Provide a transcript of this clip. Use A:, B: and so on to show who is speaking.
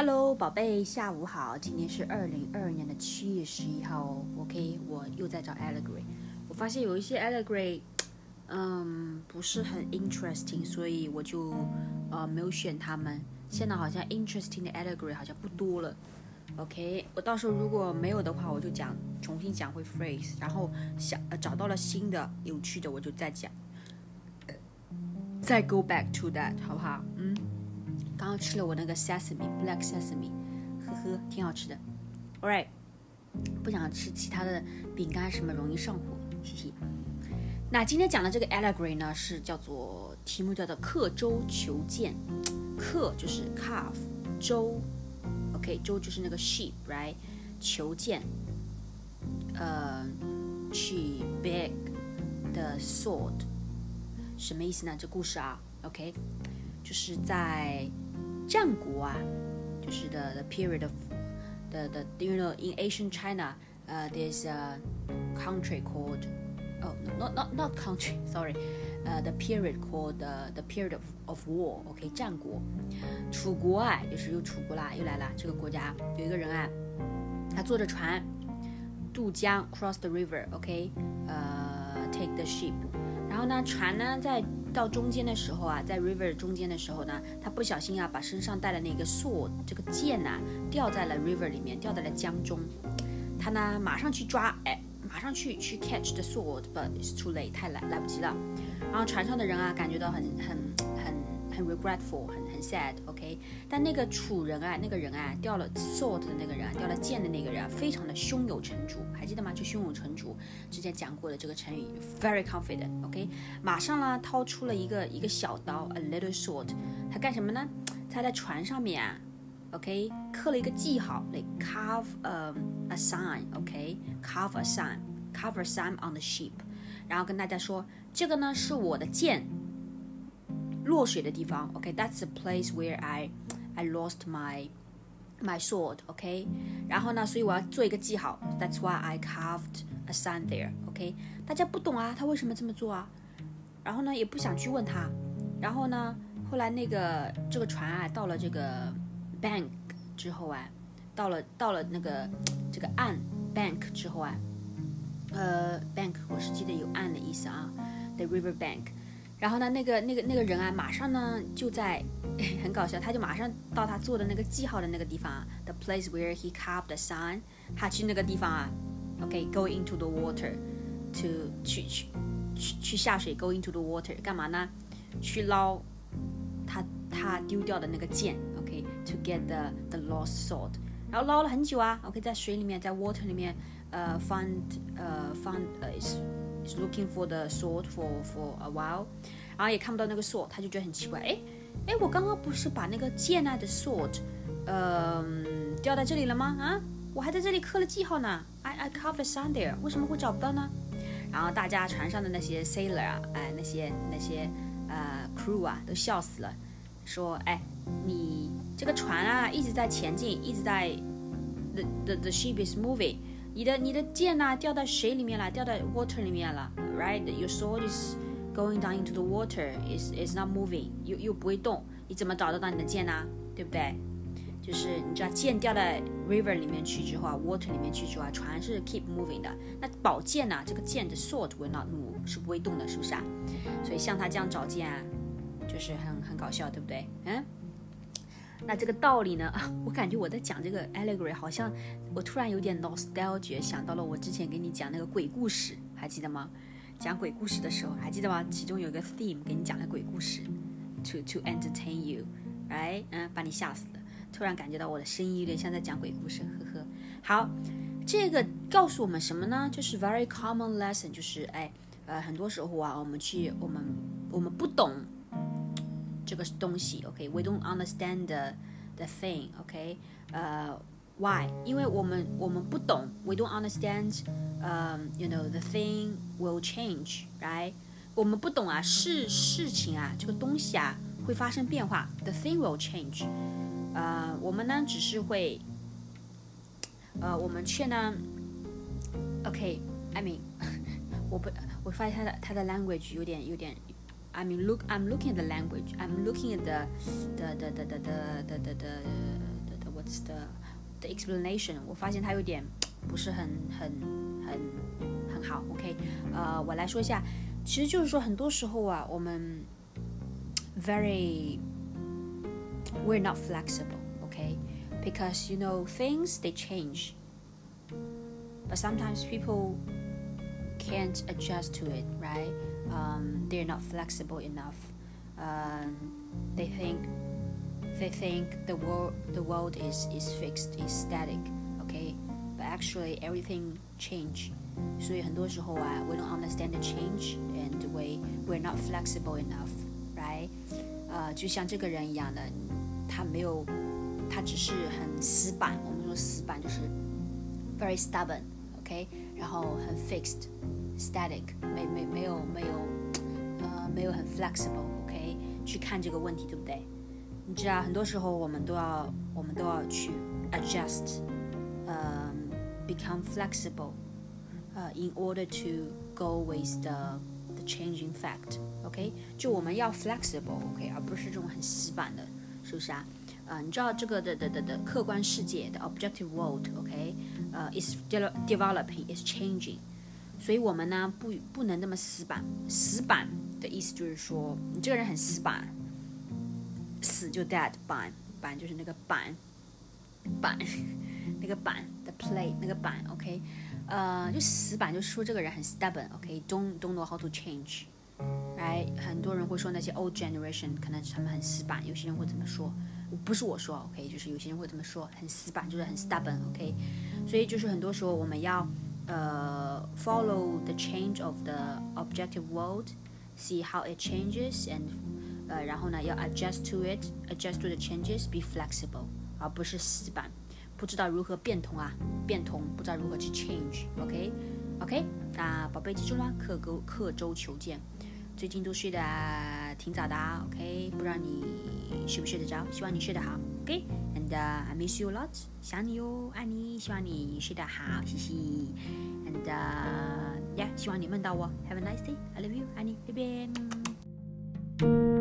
A: Hello，宝贝，下午好。今天是二零二二年的七月十一号哦。OK，我又在找 allegory。我发现有一些 allegory，嗯，不是很 interesting，所以我就呃没有选他们。现在好像 interesting 的 allegory 好像不多了。OK，我到时候如果没有的话，我就讲重新讲回 phrase，然后想呃找到了新的有趣的，我就再讲，再 go back to that，好不好？嗯。刚刚吃了我那个 sesame black sesame，呵呵，挺好吃的。All right，不想吃其他的饼干什么，容易上火，嘻嘻。那今天讲的这个 allegory 呢，是叫做题目叫做刻舟求剑。刻就是 calf，舟，OK，舟就是那个 sheep，right？求剑，呃，去 beg the sword，什么意思呢？这故事啊，OK，就是在。战国啊，就是 the the period of the the you know in ancient China, uh, there's a country called oh no, not not not country sorry, uh, the period called the the period of of war. OK，战国，楚国啊，就是又楚国啦，又来了。这个国家有一个人啊，他坐着船渡江 cross the river. OK，呃、uh,，take the ship。然后呢，船呢在 到中间的时候啊，在 river 中间的时候呢，他不小心啊，把身上带的那个 sword 这个剑呐，掉在了 river 里面，掉在了江中。他呢，马上去抓，哎，马上去去 catch the sword，but it's too late，太来来不及了。然后船上的人啊，感觉到很很。很 regretful，很很 sad，OK。但那个楚人啊，那个人啊，掉了 sword 的那个人，掉了剑的那个人啊，非常的胸有成竹，还记得吗？就胸有成竹，之前讲过的这个成语，very confident，OK。马上呢，掏出了一个一个小刀，a little sword。他干什么呢？他在船上面啊，OK，刻了一个记号，like carve a a sign，OK，carve a sign，carve a sign on the ship，然后跟大家说，这个呢是我的剑。落水的地方，OK，that's the place where I I lost my my sword，OK，然后呢，所以我要做一个记号，that's why I carved a sign there，OK，大家不懂啊，他为什么这么做啊？然后呢，也不想去问他，然后呢，后来那个这个船啊，到了这个 bank 之后啊，到了到了那个这个岸 bank 之后啊，呃，bank 我是记得有岸的意思啊，the river bank。 然后呢，那个那个那个人啊，马上呢就在，很搞笑，他就马上到他做的那个记号的那个地方，the place where he carved the sign，他去那个地方啊，OK，go into the water，to 去去去去下水，go into the water，干嘛呢？去捞他他丢掉的那个剑，OK，to get the the lost sword，然后捞了很久啊，OK，在水里面，在 water 里面，呃，find 呃 find 呃 Looking for the sword for for a while，然后也看不到那个 sword，他就觉得很奇怪。哎，哎，我刚刚不是把那个剑啊的 sword，嗯，掉在这里了吗？啊，我还在这里刻了记号呢。I I carved it on there。为什么会找不到呢？然后大家船上的那些 sailor 啊，哎，那些那些呃 crew 啊，都笑死了。说，哎，你这个船啊一直在前进，一直在 the the the ship is moving。你的你的剑呐掉到水里面了，掉到 water 里面了，right？Your sword is going down into the water. is is not moving. 又又不会动，你怎么找得到你的剑呢？对不对？就是你知道剑掉到 river 里面去之后啊，water 里面去之后啊，船是 keep moving 的。那宝剑呢？这个剑的 sword will not move，是不会动的，是不是啊？所以像他这样找剑啊，就是很很搞笑，对不对？嗯。那这个道理呢？我感觉我在讲这个 allegory，好像我突然有点 nostalgia，想到了我之前给你讲那个鬼故事，还记得吗？讲鬼故事的时候，还记得吗？其中有一个 theme 给你讲的鬼故事，to to entertain you，right？嗯，把你吓死了。突然感觉到我的声音有点像在讲鬼故事，呵呵。好，这个告诉我们什么呢？就是 very common lesson，就是哎，呃，很多时候啊，我们去我们我们不懂。这个东西，OK，we don't understand the the thing，OK，呃，why？因为我们我们不懂，we don't understand，嗯，you know the thing will change，right？我们不懂啊，事事情啊，这个东西啊会发生变化，the thing will change，呃，我们呢只是会，呃，我们却呢，OK，I mean，我不，我发现他的他的 language 有点有点。 I mean, look, I'm looking at the language. I'm looking at the, the, the, the, the, the, the, the, the, the facts 的的 explanation，我发现它有点不是很很很很好。OK，呃，我来说一下，其实就是说很多时候啊，我们 very we're not flexible. Okay, because you know things they change, but sometimes people can't adjust to it, right? Um, they're not flexible enough. Um, they think they think the world the world is, is fixed, is static, okay? But actually everything change. 所以很多时候啊，we don't understand the change and we we're not flexible enough, right? 呃，就像这个人一样的，他没有，他只是很死板。我们说死板就是 very stubborn，OK，、 okay? 然后很 fixed，static，没没没有没有呃没有很 flexible，OK，、okay? 去看这个问题，对不对？你知道，很多时候我们都要，我们都要去 adjust，呃、um,，become flexible，呃、uh,，in order to go with the the changing fact，OK，、okay? 就我们要 flexible，OK，、okay? 而不是这种很死板的，是不是啊？呃，你知道这个的的的的客观世界的 objective world，OK，、okay? Is developing，is changing，所以我们呢不不能那么死板，死板的意思就是说你这个人很死板。死就 dead 板板就是那个板板那个板的 play 那个板 OK，呃，就死板，就是说这个人很 stubborn，OK，don't don't know how to change，哎，很多人会说那些 old generation 可能他们很死板，有些人会怎么说，不是我说 OK，就是有些人会这么说，很死板就是很 stubborn，OK，所以就是很多时候我们要呃 follow the change of the objective world，see how it changes and 呃，然后呢，要 adjust to it，adjust to the changes，be flexible，而不是死板，不知道如何变通啊，变通，不知道如何去 change，OK，OK，那宝贝记住了，刻钩刻舟求剑，最近都睡得挺早的，OK，不知道你睡不睡得着，希望你睡得好，OK，and I miss you a lot，想你哟，爱你，希望你睡得好，嘻嘻，and yeah，希望你梦到我，Have a nice day，I love you，爱你，拜拜。